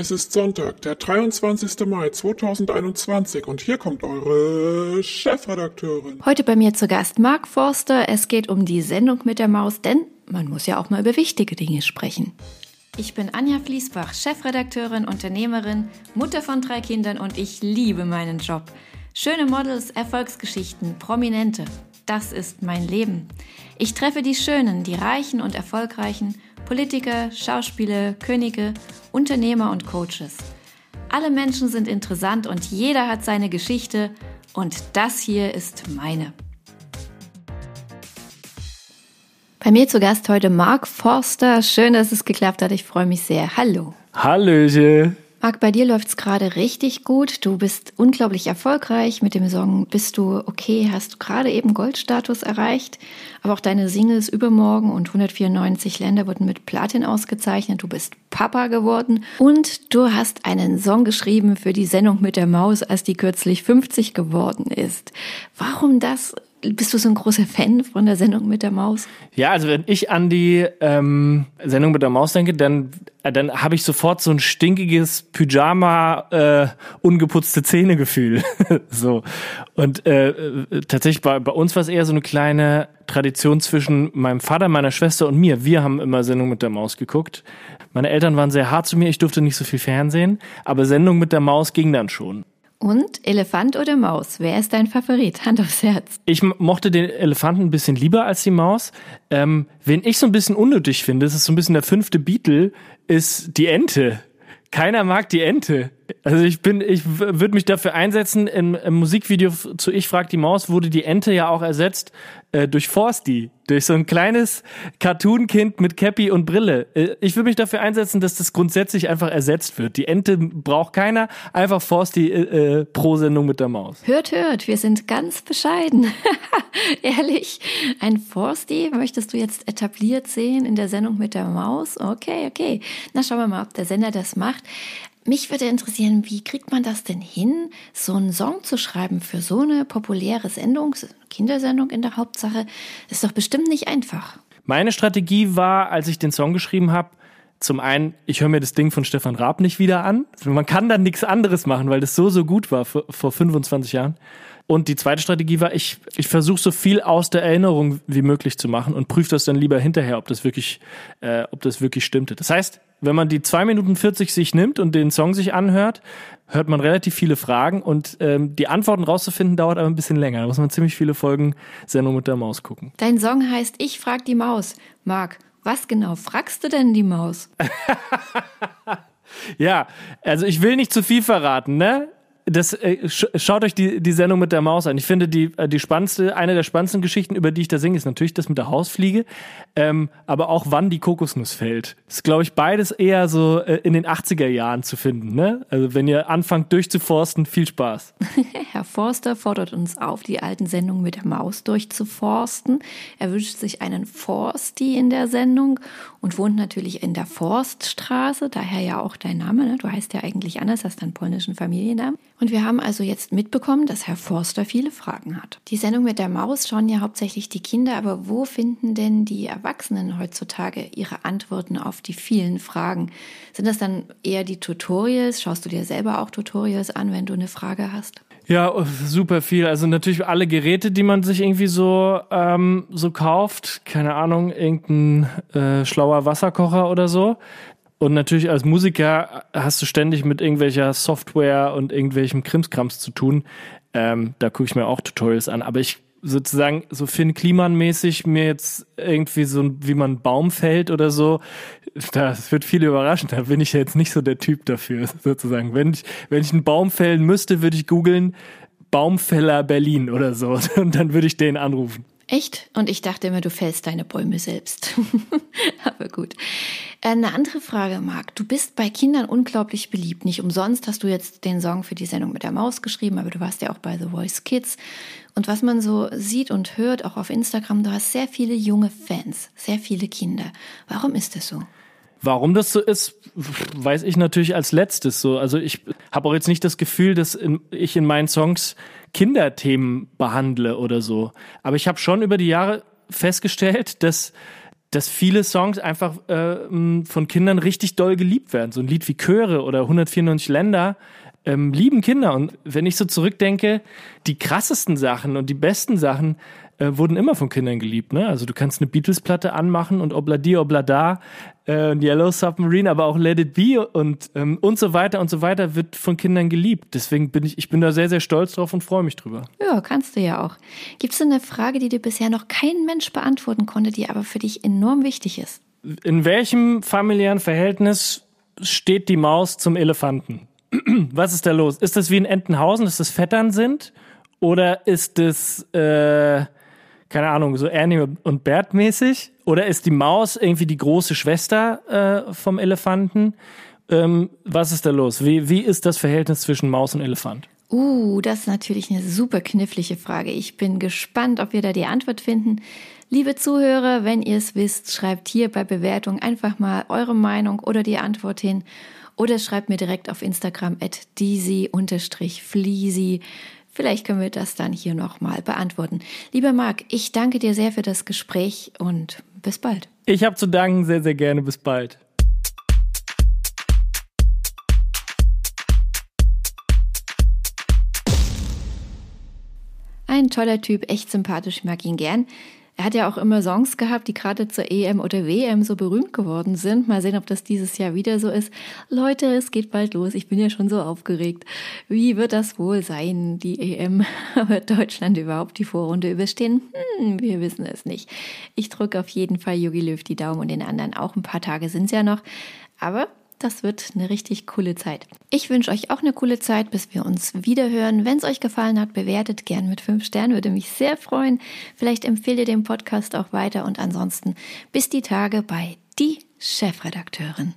Es ist Sonntag, der 23. Mai 2021 und hier kommt eure Chefredakteurin. Heute bei mir zu Gast Mark Forster. Es geht um die Sendung mit der Maus, denn man muss ja auch mal über wichtige Dinge sprechen. Ich bin Anja Fließbach, Chefredakteurin, Unternehmerin, Mutter von drei Kindern und ich liebe meinen Job. Schöne Models, Erfolgsgeschichten, Prominente. Das ist mein Leben. Ich treffe die Schönen, die Reichen und Erfolgreichen, Politiker, Schauspieler, Könige, Unternehmer und Coaches. Alle Menschen sind interessant und jeder hat seine Geschichte und das hier ist meine. Bei mir zu Gast heute Mark Forster. Schön, dass es geklappt hat. Ich freue mich sehr. Hallo. Hallöche. Marc, bei dir läuft's gerade richtig gut. Du bist unglaublich erfolgreich mit dem Song Bist du okay? Hast du gerade eben Goldstatus erreicht. Aber auch deine Singles Übermorgen und 194 Länder wurden mit Platin ausgezeichnet. Du bist Papa geworden und du hast einen Song geschrieben für die Sendung mit der Maus, als die kürzlich 50 geworden ist. Warum das? Bist du so ein großer Fan von der Sendung mit der Maus? Ja, also wenn ich an die ähm, Sendung mit der Maus denke, dann, äh, dann habe ich sofort so ein stinkiges Pyjama, äh, ungeputzte Zähne-Gefühl. so. Und äh, äh, tatsächlich bei, bei uns war es eher so eine kleine Tradition zwischen meinem Vater, meiner Schwester und mir. Wir haben immer Sendung mit der Maus geguckt. Meine Eltern waren sehr hart zu mir, ich durfte nicht so viel Fernsehen, aber Sendung mit der Maus ging dann schon. Und Elefant oder Maus? Wer ist dein Favorit? Hand aufs Herz. Ich mochte den Elefanten ein bisschen lieber als die Maus. Ähm, wen ich so ein bisschen unnötig finde, das ist so ein bisschen der fünfte Beatle, ist die Ente. Keiner mag die Ente. Also ich bin, ich würde mich dafür einsetzen. Im, Im, Musikvideo zu Ich frag die Maus wurde die Ente ja auch ersetzt äh, durch Forsti, durch so ein kleines Cartoon-Kind mit Cappy und Brille. Äh, ich würde mich dafür einsetzen, dass das grundsätzlich einfach ersetzt wird. Die Ente braucht keiner, einfach Forsti äh, äh, pro Sendung mit der Maus. Hört, hört, wir sind ganz bescheiden. Ehrlich, ein Forsti möchtest du jetzt etabliert sehen in der Sendung mit der Maus? Okay, okay. Na, schauen wir mal, ob der Sender das macht. Mich würde interessieren, wie kriegt man das denn hin, so einen Song zu schreiben für so eine populäre Sendung, Kindersendung in der Hauptsache? Ist doch bestimmt nicht einfach. Meine Strategie war, als ich den Song geschrieben habe, zum einen, ich höre mir das Ding von Stefan Raab nicht wieder an. Man kann dann nichts anderes machen, weil das so, so gut war vor, vor 25 Jahren. Und die zweite Strategie war, ich, ich versuche so viel aus der Erinnerung wie möglich zu machen und prüfe das dann lieber hinterher, ob das wirklich, äh, ob das wirklich stimmte. Das heißt, wenn man die zwei Minuten 40 sich nimmt und den Song sich anhört, hört man relativ viele Fragen und ähm, die Antworten rauszufinden dauert aber ein bisschen länger. Da muss man ziemlich viele Folgen Sendung mit der Maus gucken. Dein Song heißt Ich frag die Maus. Marc, was genau fragst du denn die Maus? ja, also ich will nicht zu viel verraten, ne? Das, äh, schaut euch die, die Sendung mit der Maus an. Ich finde, die, äh, die spannendste, eine der spannendsten Geschichten, über die ich da singe, ist natürlich das mit der Hausfliege, ähm, aber auch wann die Kokosnuss fällt. Das ist, glaube ich, beides eher so äh, in den 80er Jahren zu finden. Ne? Also wenn ihr anfangt durchzuforsten, viel Spaß. Herr Forster fordert uns auf, die alten Sendungen mit der Maus durchzuforsten. Er wünscht sich einen Forsti in der Sendung und wohnt natürlich in der Forststraße, daher ja auch dein Name. Ne? Du heißt ja eigentlich anders, hast deinen polnischen Familiennamen. Und wir haben also jetzt mitbekommen, dass Herr Forster viele Fragen hat. Die Sendung mit der Maus schauen ja hauptsächlich die Kinder, aber wo finden denn die Erwachsenen heutzutage ihre Antworten auf die vielen Fragen? Sind das dann eher die Tutorials? Schaust du dir selber auch Tutorials an, wenn du eine Frage hast? Ja, super viel. Also natürlich alle Geräte, die man sich irgendwie so ähm, so kauft. Keine Ahnung, irgendein äh, schlauer Wasserkocher oder so. Und natürlich als Musiker hast du ständig mit irgendwelcher Software und irgendwelchem Krimskrams zu tun. Ähm, da gucke ich mir auch Tutorials an. Aber ich sozusagen so Finn Kliman-mäßig mir jetzt irgendwie so, wie man einen Baum fällt oder so, das wird viele überraschen. Da bin ich jetzt nicht so der Typ dafür, sozusagen. Wenn ich, wenn ich einen Baum fällen müsste, würde ich googeln Baumfäller Berlin oder so. Und dann würde ich den anrufen. Echt? Und ich dachte immer, du fällst deine Bäume selbst. Aber gut. Eine andere Frage, Marc. Du bist bei Kindern unglaublich beliebt. Nicht umsonst hast du jetzt den Song für die Sendung mit der Maus geschrieben, aber du warst ja auch bei The Voice Kids. Und was man so sieht und hört, auch auf Instagram, du hast sehr viele junge Fans, sehr viele Kinder. Warum ist das so? Warum das so ist, weiß ich natürlich als letztes so. Also ich habe auch jetzt nicht das Gefühl, dass in, ich in meinen Songs Kinderthemen behandle oder so. Aber ich habe schon über die Jahre festgestellt, dass dass viele Songs einfach äh, von Kindern richtig doll geliebt werden. So ein Lied wie Chöre oder 194 Länder ähm, lieben Kinder. Und wenn ich so zurückdenke, die krassesten Sachen und die besten Sachen äh, wurden immer von Kindern geliebt. Ne? Also du kannst eine Beatles-Platte anmachen und Obladi Oblada äh, und Yellow Submarine, aber auch Let It Be und, ähm, und so weiter und so weiter wird von Kindern geliebt. Deswegen bin ich, ich bin da sehr, sehr stolz drauf und freue mich drüber. Ja, kannst du ja auch. Gibt es eine Frage, die dir bisher noch kein Mensch beantworten konnte, die aber für dich enorm wichtig ist? In welchem familiären Verhältnis steht die Maus zum Elefanten? Was ist da los? Ist das wie in Entenhausen, dass das Vettern sind? Oder ist das, äh, keine Ahnung, so Ernie und Bert mäßig? Oder ist die Maus irgendwie die große Schwester äh, vom Elefanten? Ähm, was ist da los? Wie, wie ist das Verhältnis zwischen Maus und Elefant? Uh, das ist natürlich eine super knifflige Frage. Ich bin gespannt, ob wir da die Antwort finden. Liebe Zuhörer, wenn ihr es wisst, schreibt hier bei Bewertung einfach mal eure Meinung oder die Antwort hin. Oder schreibt mir direkt auf Instagram at disi-fleasy. Vielleicht können wir das dann hier nochmal beantworten. Lieber Marc, ich danke dir sehr für das Gespräch und bis bald. Ich habe zu danken, sehr, sehr gerne. Bis bald. Ein toller Typ, echt sympathisch, ich mag ihn gern. Er hat ja auch immer Songs gehabt, die gerade zur EM oder WM so berühmt geworden sind. Mal sehen, ob das dieses Jahr wieder so ist. Leute, es geht bald los. Ich bin ja schon so aufgeregt. Wie wird das wohl sein, die EM? Wird Deutschland überhaupt die Vorrunde überstehen? Hm, wir wissen es nicht. Ich drücke auf jeden Fall Jogi Löw die Daumen und den anderen auch. Ein paar Tage sind es ja noch. Aber das wird eine richtig coole Zeit. Ich wünsche euch auch eine coole Zeit, bis wir uns wieder hören. Wenn es euch gefallen hat, bewertet gern mit fünf Sternen, würde mich sehr freuen. Vielleicht empfehlt ihr den Podcast auch weiter und ansonsten bis die Tage bei Die Chefredakteurin.